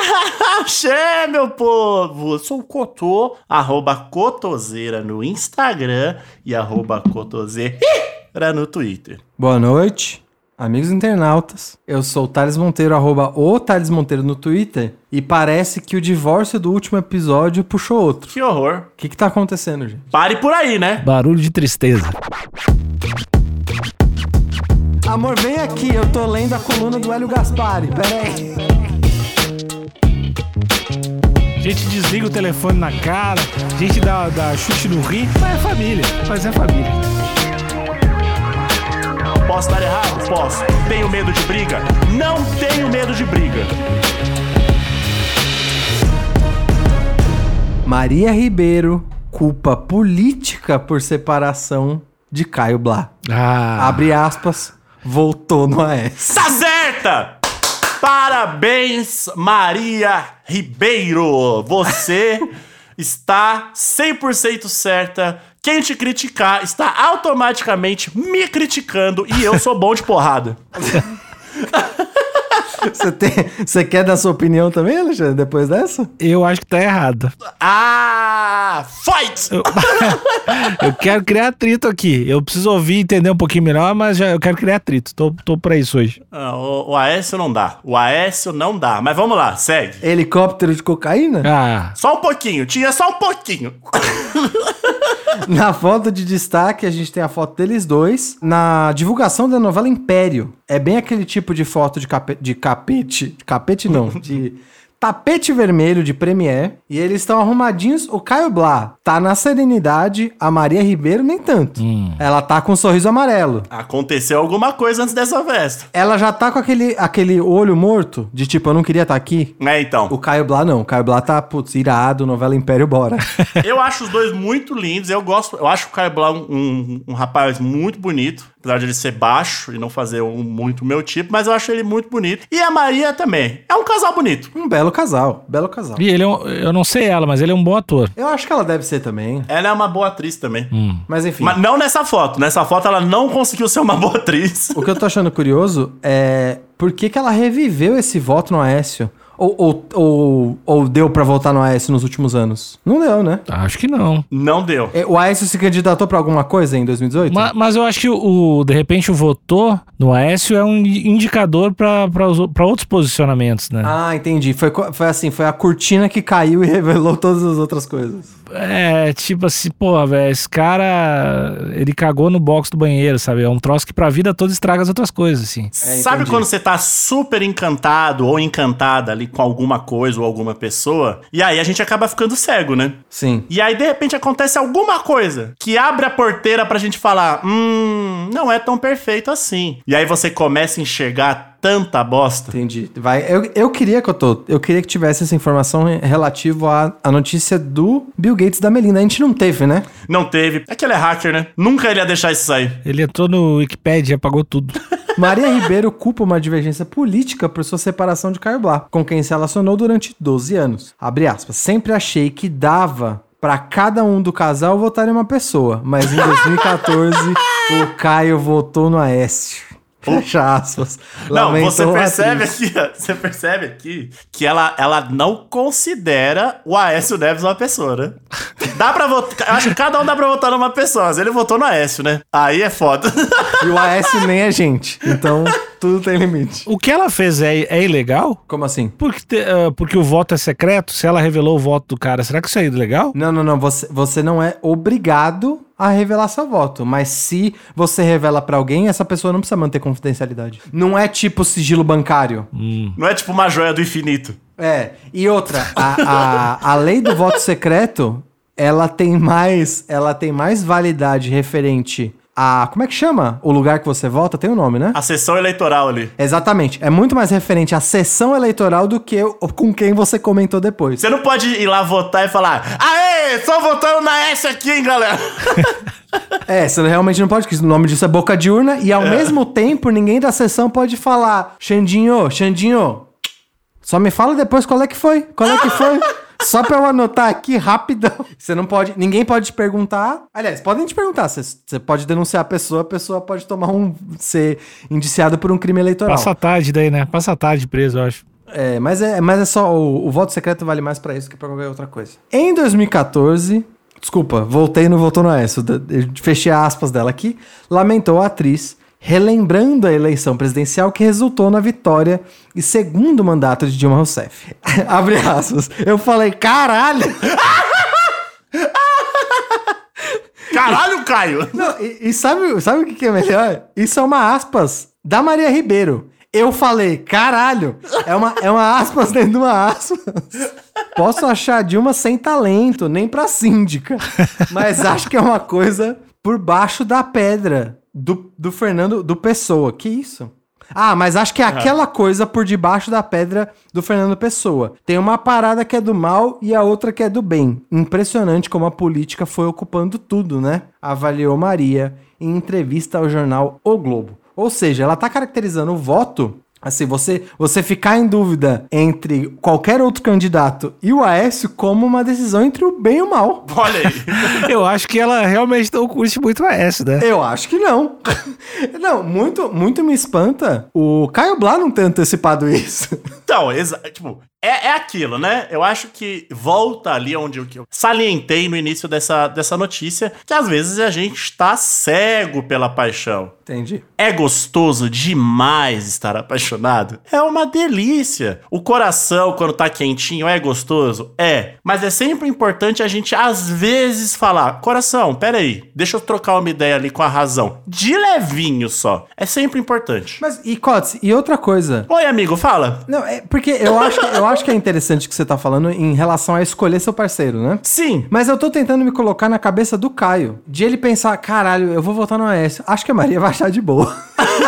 Axé, meu povo! Eu sou o Cotô, arroba Cotoseira no Instagram e arroba Cotoseira no Twitter. Boa noite, amigos internautas. Eu sou o Thales Monteiro, arroba o Thales Monteiro no Twitter. E parece que o divórcio do último episódio puxou outro. Que horror. O que que tá acontecendo, gente? Pare por aí, né? Barulho de tristeza. Amor, vem aqui, eu tô lendo a coluna do Hélio Gaspari, peraí. A gente desliga o telefone na cara, a gente dá, dá chute no rim, mas é família, mas é família. Posso dar errado? Posso. Tenho medo de briga? Não tenho medo de briga. Maria Ribeiro culpa política por separação de Caio Blá. Ah, Abre aspas, voltou no AS. Tá certa! Parabéns, Maria Ribeiro! Você está 100% certa. Quem te criticar está automaticamente me criticando e eu sou bom de porrada. Você, tem, você quer dar sua opinião também, Alexandre, depois dessa? eu acho que tá errado. Ah! Fight! Eu, eu quero criar atrito aqui. Eu preciso ouvir e entender um pouquinho melhor, mas já, eu quero criar atrito. Tô, tô pra isso hoje. Ah, o, o Aécio não dá. O Aécio não dá. Mas vamos lá, segue. Helicóptero de cocaína? Ah, Só um pouquinho, tinha só um pouquinho. Na foto de destaque, a gente tem a foto deles dois. Na divulgação da novela Império. É bem aquele tipo de foto de, cape- de capete. Capete não, de tapete vermelho de Premiere. E eles estão arrumadinhos. O Caio Blá tá na serenidade, a Maria Ribeiro nem tanto. Ela tá com um sorriso amarelo. Aconteceu alguma coisa antes dessa festa. Ela já tá com aquele, aquele olho morto, de tipo, eu não queria estar aqui. É, então. O Caio Blá não. O Caio Blá tá, putz, irado, novela Império, bora. Eu acho os dois muito lindos. Eu gosto. Eu acho o Caio Blá um, um, um rapaz muito bonito. Apesar de ele ser baixo e não fazer um, muito meu tipo, mas eu acho ele muito bonito. E a Maria também. É um casal bonito. um belo casal, belo casal. e ele é um, eu não sei ela, mas ele é um bom ator. Eu acho que ela deve ser também. Ela é uma boa atriz também. Mas enfim. Mas não nessa foto. Nessa foto ela não conseguiu ser uma boa atriz. O que eu tô achando curioso é por que, que ela reviveu esse voto no Aécio? Ou, ou, ou, ou deu pra votar no Aécio nos últimos anos? Não deu, né? Acho que não. Não deu. É, O Aécio se candidatou pra alguma coisa em 2018? Ma- Mas, eu acho que o, de repente o votou no Aécio é um indicador pra outros posicionamentos, né? Ah, entendi. Foi, foi assim, foi a cortina que caiu e revelou todas as outras coisas. É, tipo assim, pô, velho, esse cara, ele cagou no box do banheiro, sabe? É um troço que pra vida toda estraga as outras coisas, assim. Sabe entendi. quando você tá super encantado ou encantada ali com alguma coisa ou alguma pessoa? E aí a gente acaba ficando cego, né? Sim. E aí, de repente, acontece alguma coisa que abre a porteira pra gente falar: hum, não é tão perfeito assim. E aí você começa a enxergar tanta bosta. Entendi. Vai. Eu, eu queria que eu tô. Eu queria que tivesse essa informação relativo à, à notícia do Bill Gates da Melinda. A gente não teve, né? Não teve. É que ele é hacker, né? Nunca ele ia deixar isso sair. Ele entrou no Wikipedia e apagou tudo. Maria Ribeiro culpa uma divergência política por sua separação de Caio Blá, com quem se relacionou durante 12 anos. Abre aspas. Sempre achei que dava pra cada um do casal votar em uma pessoa, mas em 2014 o Caio votou no Aécio. Fecha aspas. Não, você percebe aqui, ó, você percebe aqui que ela, ela não considera o Aécio Neves uma pessoa, né? Dá pra votar. Eu acho que cada um dá pra votar numa pessoa, mas ele votou no Aécio, né? Aí é foda. E o Aécio nem é gente. Então, tudo tem limite. O que ela fez é, é ilegal? Como assim? Porque, te- ah, porque o voto é secreto? Se ela revelou o voto do cara, será que isso é ilegal? Não, não, não. Você, você não é obrigado a revelar seu voto. Mas se você revela pra alguém, essa pessoa não precisa manter confidencialidade. Não é tipo sigilo bancário. Não é tipo uma joia do infinito. É. E outra, a, a, a lei do voto secreto, ela tem mais, ela tem mais validade referente a. Como é que chama? O lugar que você vota tem um nome, né? A sessão eleitoral ali. Exatamente. É muito mais referente à sessão eleitoral do que o- com quem você comentou depois. Você não pode ir lá votar e falar: Aê, só votando na S aqui, hein, galera? É, você realmente não pode, porque o nome disso é boca de urna, e ao mesmo tempo ninguém da sessão pode falar, Xandinho, Xandinho, só me fala depois qual é que foi, qual é que foi. Só pra eu anotar aqui rapidão. Você não pode. Ninguém pode te perguntar. Aliás, podem te perguntar. Você, você pode denunciar a pessoa, a pessoa pode tomar um. ser indiciado por um crime eleitoral. Passa a tarde daí, né? Passa a tarde preso, eu acho. É, mas é, mas é só. O, o voto secreto vale mais pra isso que pra qualquer outra coisa. Em 2014. Desculpa, voltei e não voltou no S. eu Fechei aspas dela aqui. Lamentou a atriz, relembrando a eleição presidencial que resultou na vitória e segundo mandato de Dilma Rousseff. Abre aspas. Eu falei, caralho! Caralho, Caio! Não, e, e sabe, sabe o que, que é melhor? Isso é uma aspas da Maria Ribeiro. Eu falei, caralho! É uma, é uma aspas dentro de uma aspas. Posso achar a Dilma sem talento, nem pra síndica. Mas acho que é uma coisa por baixo da pedra do, do Fernando, do Pessoa. Que isso? Ah, mas acho que é aquela coisa por debaixo da pedra do Fernando Pessoa. Tem uma parada que é do mal e a outra que é do bem. Impressionante como a política foi ocupando tudo, né? Avaliou Maria em entrevista ao jornal O Globo. Ou seja, ela tá caracterizando o voto. Assim, você, você ficar em dúvida entre qualquer outro candidato e o Aécio como uma decisão entre o bem e o mal. Olha aí. Eu acho que ela realmente não curte muito a S, né? Eu acho que não. não, muito, muito me espanta o Caio Blá não ter antecipado isso. Então, exa tipo, é, é aquilo, né? Eu acho que volta ali onde eu, que eu salientei no início dessa, dessa notícia, que às vezes a gente está cego pela paixão. Entendi. É gostoso demais estar apaixonado? É uma delícia. O coração, quando tá quentinho, é gostoso? É. Mas é sempre importante a gente, às vezes, falar: coração, peraí, deixa eu trocar uma ideia ali com a razão. De levinho só. É sempre importante. Mas, e Cotes, e outra coisa. Oi, amigo, fala. Não, é porque eu acho, que- eu acho que é interessante o que você tá falando em relação a escolher seu parceiro, né? Sim. Mas eu tô tentando me colocar na cabeça do Caio. De ele pensar, caralho, eu vou votar no Aécio. Acho que a Maria vai achar de boa.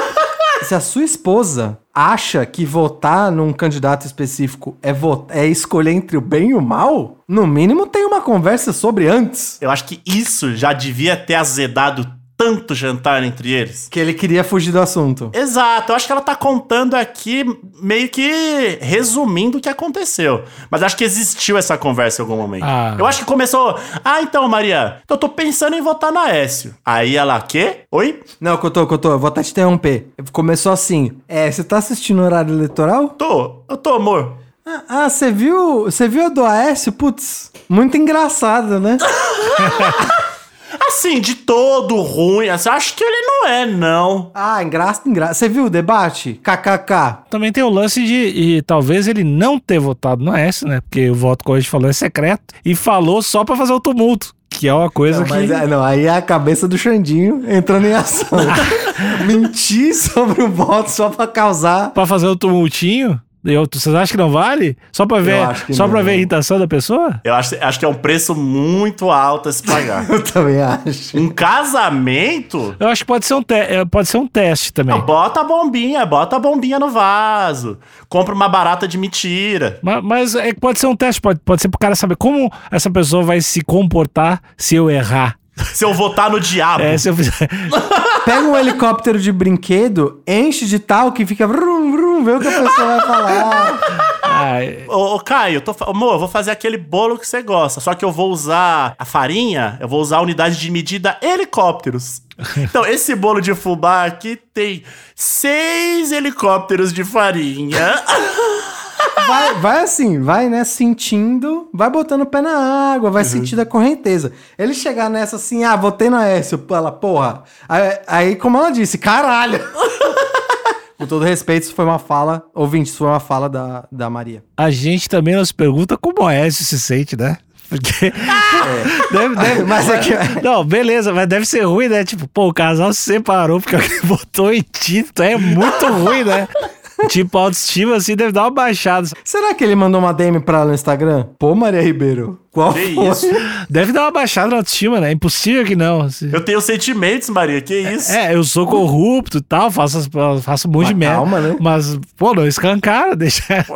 Se a sua esposa acha que votar num candidato específico é, é escolher entre o bem e o mal, no mínimo tem uma conversa sobre antes. Eu acho que isso já devia ter azedado tanto jantar entre eles. Que ele queria fugir do assunto. Exato, eu acho que ela tá contando aqui meio que resumindo o que aconteceu. Mas acho que existiu essa conversa em algum momento. Ah. Eu acho que começou. Ah, então, Maria, eu tô pensando em votar na Écio. Aí ela, quê? Oi? Não, Cotô, Cotô, eu vou até te interromper. Começou assim. É, você tá assistindo o horário eleitoral? Tô, eu tô, amor. Ah, Ah, você viu? Você viu a do Aécio? Putz, muito engraçado, né? Assim, de todo ruim, assim, acho que ele não é, não. Ah, engraçado, engraçado. Você viu o debate? KKK. Também tem o lance de e talvez ele não ter votado no S, né? Porque o voto, como a gente falou, é secreto. E falou só pra fazer o tumulto. Que é uma coisa Não, que. mas é, não, aí é a cabeça do Xandinho entrando em ação. Mentir sobre o voto só pra causar. Pra fazer o tumultinho. Eu, vocês acham que não vale? Só pra ver, só pra ver a irritação da pessoa? Eu acho, acho que é um preço muito alto a se pagar. Eu também acho. um casamento? Eu acho que pode ser um, te é, pode ser um teste também. Não, bota a bombinha, bota a bombinha no vaso. Compra uma barata de mentira. Mas, mas é que pode ser um teste, pode, pode ser pro cara saber como essa pessoa vai se comportar se eu errar. Se eu votar no diabo. É, se eu fizer. Pega um helicóptero de brinquedo, enche de tal que fica vrum, vrum, vê o que a pessoa vai falar. Ai, Ô, ô, Caio, eu tô, fa- amor, eu vou fazer aquele bolo que você gosta. Só que eu vou usar a farinha, eu vou usar a unidade de medida helicópteros. Então, esse bolo de fubá aqui tem seis helicópteros de farinha. Vai, vai assim, vai, né, sentindo, vai botando o pé na água, vai sentindo a correnteza. Ele chegar nessa assim, ah, votei na Aécio, ela, porra. Aí, aí, como ela disse, caralho. Com todo respeito, isso foi uma fala, ouvinte, isso foi uma fala da, da Maria. a gente também nos pergunta como o Aécio se sente, né? Porque. deve, deve, Mas é que- Não, beleza, mas deve ser ruim, né? Tipo, pô, o casal se separou porque alguém botou em Tito. É muito ruim, né? Tipo, a autoestima assim deve dar uma baixada. Será que ele mandou uma DM pra ela no Instagram? Pô, Maria Ribeiro, Qual Que foi? isso? Deve dar uma baixada na autoestima, né? É impossível que não. Eu tenho sentimentos, Maria, que isso? É, eu sou corrupto e tal, faço, faço um monte de Mas merda. calma, né? Mas, pô, não escancara, deixa. Pô,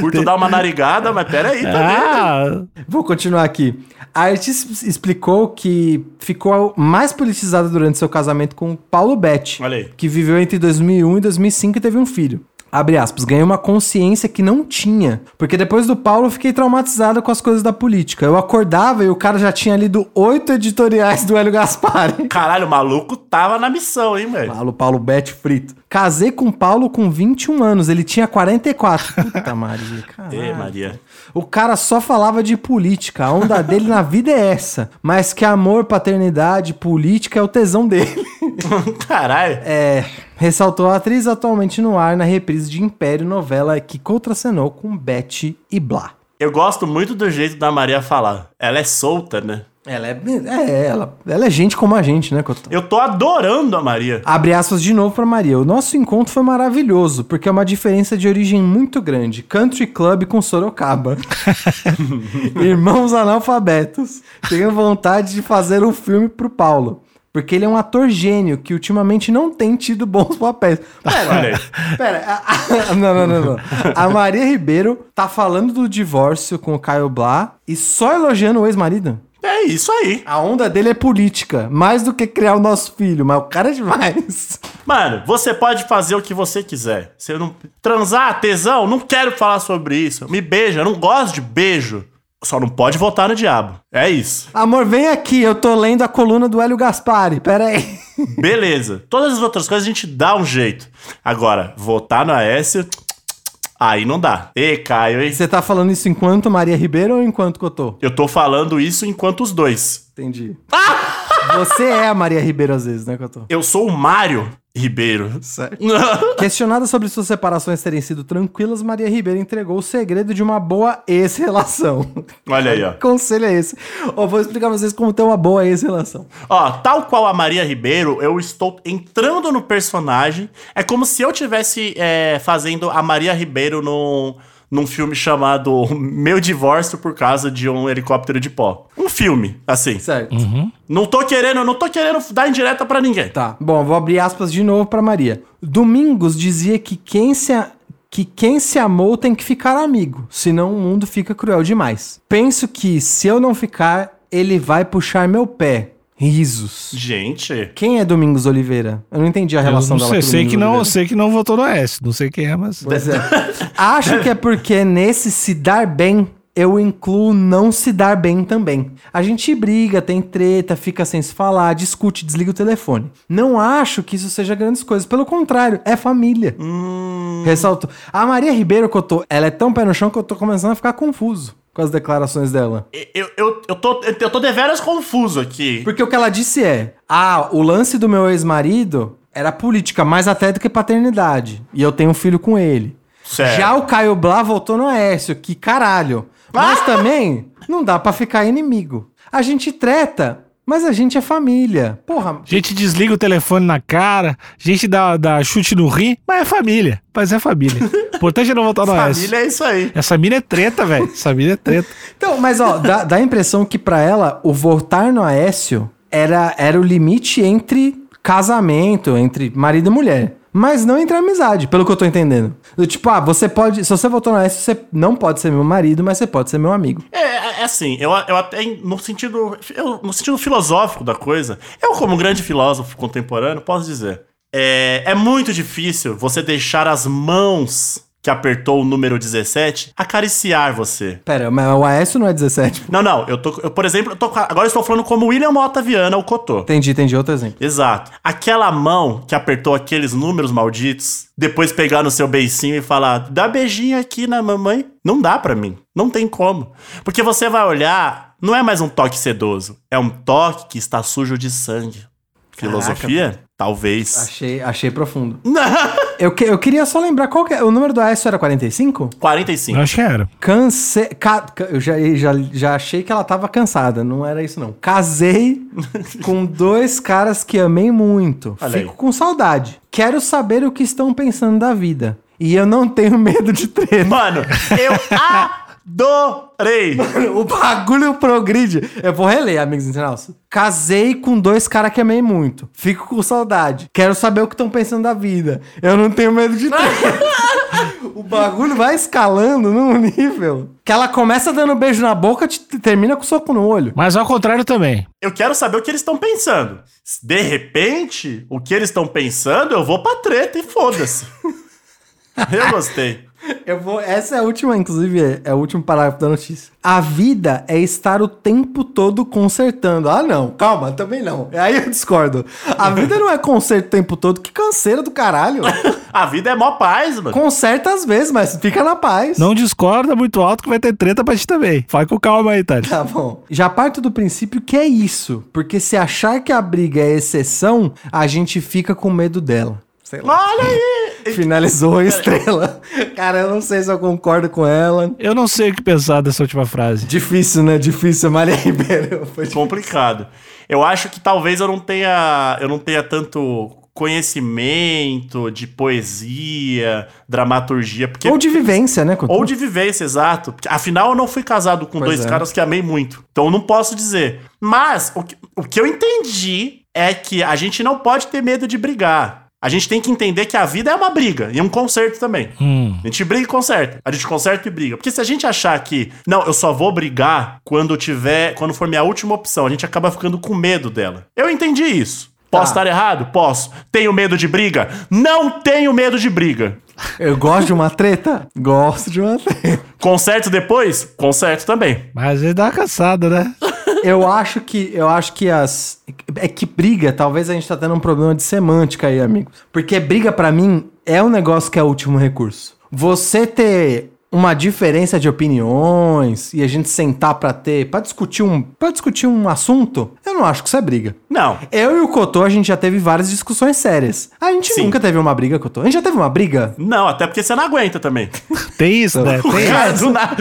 Curto dar uma narigada, mas peraí também. Ah, Vou continuar aqui. A artista explicou que ficou mais politizada durante seu casamento com Paulo Betti, que viveu entre 2001 e 2005 e teve um filho. Abre aspas, ganhei uma consciência que não tinha. Porque depois do Paulo eu fiquei traumatizada com as coisas da política. Eu acordava e o cara já tinha lido oito editoriais do Hélio Gaspari. Caralho, o maluco tava na missão, hein, velho? Paulo, Paulo Betti frito. Casei com Paulo com 21 anos, ele tinha 44. Puta Maria, caralho. Ê, Maria. O cara só falava de política. A onda dele na vida é essa. Mas que amor, paternidade, política é o tesão dele. Caralho. É. Ressaltou a atriz atualmente no ar na reprise de Império, novela que contracenou com Betty e Blá. Eu gosto muito do jeito da Maria falar. Ela é solta, né? Ela é. É, ela, ela é gente como a gente, né, Cotô? Eu tô adorando a Maria. Abre aspas de novo pra Maria. O nosso encontro foi maravilhoso, porque é uma diferença de origem muito grande. Country Club com Sorocaba. Irmãos analfabetos. Tenho vontade de fazer um filme pro Paulo. Porque ele é um ator gênio que ultimamente não tem tido bons papéis. Pera, Olha aí. pera. a- a- não, não, não, não. A Maria Ribeiro tá falando do divórcio com o Caio Blá e só elogiando o ex-marido? É isso aí. A onda dele é política, mais do que criar o nosso filho, mas o cara é demais. Mano, você pode fazer o que você quiser. Você não. Transar, tesão, não quero falar sobre isso. Me beija, não gosto de beijo. Só não pode votar no diabo. É isso. Amor, vem aqui, eu tô lendo a coluna do Hélio Gaspari, pera aí. Beleza. Todas as outras coisas a gente dá um jeito. Agora, votar no Aécio. Aí não dá. Ê, Caio, hein? Você tá falando isso enquanto Maria Ribeiro ou enquanto Cotô? Eu tô falando isso enquanto os dois. Entendi. Você é a Maria Ribeiro às vezes, né, Cotô? Eu sou o Mário Ribeiro. Certo. Questionada sobre suas separações terem sido tranquilas, Maria Ribeiro entregou o segredo de uma boa ex-relação. Olha aí, ó. Que Conselho é esse? Ó, vou explicar pra vocês como ter uma boa ex-relação. Ó, tal qual a Maria Ribeiro, eu estou entrando no personagem. É como se eu tivesse é, fazendo a Maria Ribeiro num, num filme chamado Meu Divórcio por causa de um helicóptero de pó. Um filme, assim. Certo. Não tô querendo, não tô querendo dar indireta pra ninguém. Tá. Bom, vou abrir aspas de novo pra Maria. Domingos dizia que quem se a- que quem se amou tem que ficar amigo, senão o mundo fica cruel demais. Penso que se eu não ficar, ele vai puxar meu pé. Risos. Gente, Quem é Domingos Oliveira? Eu não entendi a eu relação não dela sei, com sei que não, Oliveira. sei que não votou no S. Não sei quem é, mas. Pois é. Acho que é porque nesse se dar bem, eu incluo não se dar bem também. A gente briga, tem treta, fica sem se falar, discute, desliga o telefone. Não acho que isso seja grandes coisas. Pelo contrário, é família. Ressalto. A Maria Ribeiro, que eu tô, ela é tão pé no chão que eu tô começando a ficar confuso com as declarações dela. eu, eu, eu, tô, eu tô deveras confuso aqui. Porque o que ela disse é: ah, o lance do meu ex-marido era política, mais até do que paternidade. E eu tenho um filho com ele. Certo. Já o Caio Blá voltou no Aécio, que caralho. Mas também não dá pra ficar inimigo. A gente treta, mas a gente é família. Porra, A gente desliga o telefone na cara, a gente dá, dá chute no rim, mas é família. Mas é família. O importante é não votar no S. Família é isso aí. Essa mina é treta, velho. Essa mina é treta. Então, mas ó, dá, dá a impressão que pra ela o votar no Aécio era, era o limite entre casamento, entre marido e mulher. Mas não entre amizade, pelo que eu tô entendendo. Do tipo, ah, você pode. Se você votou no Aécio, você não pode ser meu marido, mas você pode ser meu amigo. É, é assim, eu, eu até, no sentido, eu- no sentido filosófico da coisa, eu como grande filósofo contemporâneo, posso dizer, é, é muito difícil você deixar as mãos que apertou o número 17 acariciar você. Pera, mas o Aécio não é 17. Não, não, eu tô, eu, por exemplo, eu tô, agora eu estou falando como William Mota Viana, o Cotô. Entendi, entendi. Outro exemplo. Exato. Aquela mão que apertou aqueles números malditos, depois pegar no seu beicinho e falar, dá beijinho aqui na mamãe, não dá pra mim. Não tem como. Porque você vai olhar, não é mais um toque sedoso, é um toque que está sujo de sangue. Filosofia? Talvez. Achei, achei profundo. Eu, que- eu queria só lembrar qual que é. O número do Aécio era 45? 45. Eu acho que era. Canse... Ca... ca- Eu já, já, já achei que ela tava cansada. Não era isso, não. Casei com dois caras que amei muito. Olha Fico aí. com saudade. Quero saber o que estão pensando da vida. E eu não tenho medo de treta. Mano, eu Adorei! O bagulho progride. Eu vou reler, amigos internautas. Casei com dois caras que amei muito. Fico com saudade. Quero saber o que estão pensando da vida. Eu não tenho medo de ter. o bagulho vai escalando num nível que ela começa dando beijo na boca e termina com soco no olho. Mas ao contrário também. Eu quero saber o que eles estão pensando. De repente, o que eles estão pensando, eu vou pra treta e foda-se. eu gostei. Eu vou. Essa é a última, inclusive, é, é o último parágrafo da notícia. A vida é estar o tempo todo consertando. Ah, não, calma, também não. Aí eu discordo. A vida não é conserto o tempo todo, que canseira do caralho. A vida é mó paz, mano. Conserta às vezes, mas fica na paz. Não discorda muito alto que vai ter treta pra ti também. Vai com calma aí, Thales. Tá bom. Já parto do princípio que é isso. Porque se achar que a briga é exceção, a gente fica com medo dela. Sei lá. Olha aí! Finalizou a estrela. Cara, eu não sei se eu concordo com ela. Eu não sei o que pensar dessa última frase. Difícil, né? Difícil, Maria Ribeiro. Foi difícil. Complicado. Eu acho que talvez eu não tenha, eu não tenha tanto conhecimento de poesia, dramaturgia, porque Ou de vivência, né? Ou de vivência, exato. Afinal, eu não fui casado com Pois dois é. caras que amei muito. Então eu não posso dizer. Mas o que, o que eu entendi é que a gente não pode ter medo de brigar. A gente tem que entender que a vida é uma briga e um conserto também. Hum. A gente briga e conserta. A gente conserta e briga. Porque se a gente achar que, não, eu só vou brigar quando tiver, quando for minha última opção, a gente acaba ficando com medo dela. Eu entendi isso. Posso Tá. estar errado? Posso. Tenho medo de briga? Não tenho medo de briga. Eu gosto de uma treta? Gosto de uma treta. Conserto depois? Conserto também. Mas às vezes dá uma cansada, né? Eu acho que eu acho que as é que briga, talvez a gente tá tendo um problema de semântica aí, amigos. Porque briga pra mim é um negócio que é o último recurso. Você ter uma diferença de opiniões e a gente sentar pra ter, pra discutir um, para discutir um assunto, eu não acho que isso é briga. Não. Eu e o Cotô, a gente já teve várias discussões sérias. A gente Sim. nunca teve uma briga, Cotô. A gente já teve uma briga? Não, até porque você não aguenta também. Tem isso, né? Tem do nada.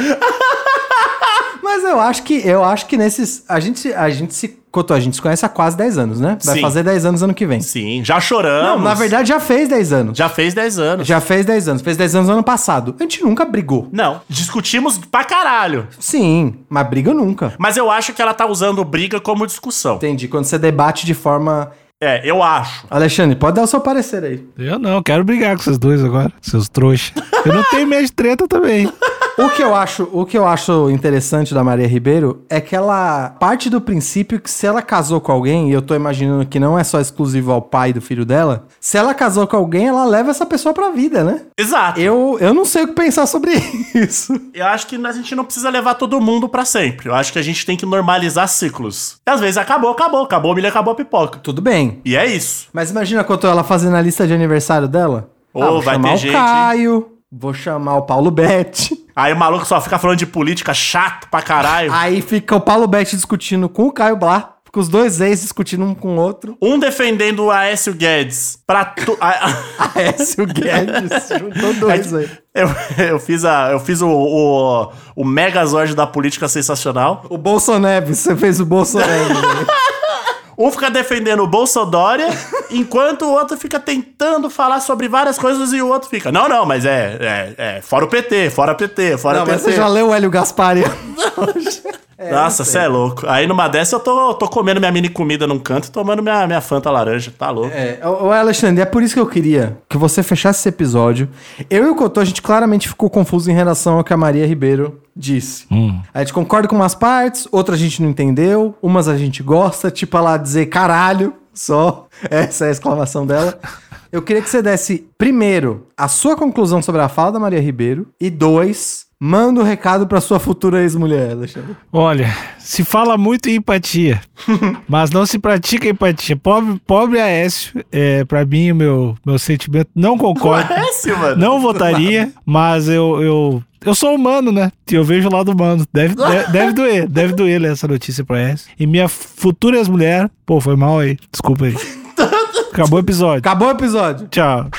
Mas eu acho que eu acho que nesses a gente a gente se Cotô, a gente se conhece há quase 10 anos, né? Vai Sim. fazer 10 anos ano que vem. Sim, já choramos. Não, na verdade já fez 10 anos. Já fez 10 anos. Já fez 10 anos. Fez 10 anos ano passado. A gente nunca brigou. Não, discutimos pra caralho. Sim, mas briga nunca. Mas eu acho que ela tá usando briga como discussão. Entendi. Quando você debate de forma. É, eu acho. Alexandre, pode dar o seu parecer aí. Eu não, quero brigar com vocês dois agora, seus trouxas. Eu não tenho medo de treta também. O que eu acho, o que eu acho interessante da Maria Ribeiro é que ela parte do princípio que se ela casou com alguém, e eu tô imaginando que não é só exclusivo ao pai do filho dela, se ela casou com alguém, ela leva essa pessoa pra vida, né? Exato. Eu, eu não sei o que pensar sobre isso. Eu acho que a gente não precisa levar todo mundo pra sempre. Eu acho que a gente tem que normalizar ciclos. E às vezes acabou, acabou. Acabou a milha, acabou a pipoca. Tudo bem. E é isso. Mas imagina quando ela fazendo a lista de aniversário dela. Ô, vou vai chamar ter o gente, Caio, vou chamar o Paulo Betti. Aí o maluco só fica falando de política chato pra caralho. Aí fica o Paulo Betti discutindo com o Caio Blá. Fica os dois ex discutindo um com o outro. Um defendendo o Aécio Guedes pra tu... Aécio Guedes. Juntou dois aí. eu, eu fiz, a, eu fiz o, o, o Megazord da política sensacional. O Bolsonaro, você fez o Bolsonaro. Um fica defendendo o Bolsodória, enquanto o outro fica tentando falar sobre várias coisas e o outro fica, não, não, mas é, é, é fora o PT, fora o PT, fora Não, o mas PT. você já leu o Hélio Gaspari? Nossa, você é louco. Aí numa dessa eu tô, tô comendo minha mini comida num canto e tomando minha, minha Fanta laranja, tá louco. É, ô, Alexandre, é por isso que eu queria que você fechasse esse episódio. Eu e o Cotô, a gente claramente ficou confuso em relação ao que a Maria Ribeiro disse. A gente concorda com umas partes, outras a gente não entendeu, umas a gente gosta, tipo ela dizer caralho, só. Essa é a exclamação dela. Eu queria que você desse, primeiro, a sua conclusão sobre a fala da Maria Ribeiro, e dois, manda o recado pra sua futura ex-mulher, Alexandre. Olha, se fala muito em empatia, mas não se pratica empatia. Pobre, pobre Aécio, é, pra mim, o meu, meu sentimento não concorda. Parece, mano. Não votaria, mas eu, eu, eu sou humano, né? E eu vejo o lado humano. Deve, deve, deve doer, deve doer ler essa notícia pra essa. E minha futura ex-mulher, pô, foi mal aí. Desculpa aí. Acabou o episódio. Acabou o episódio. Tchau.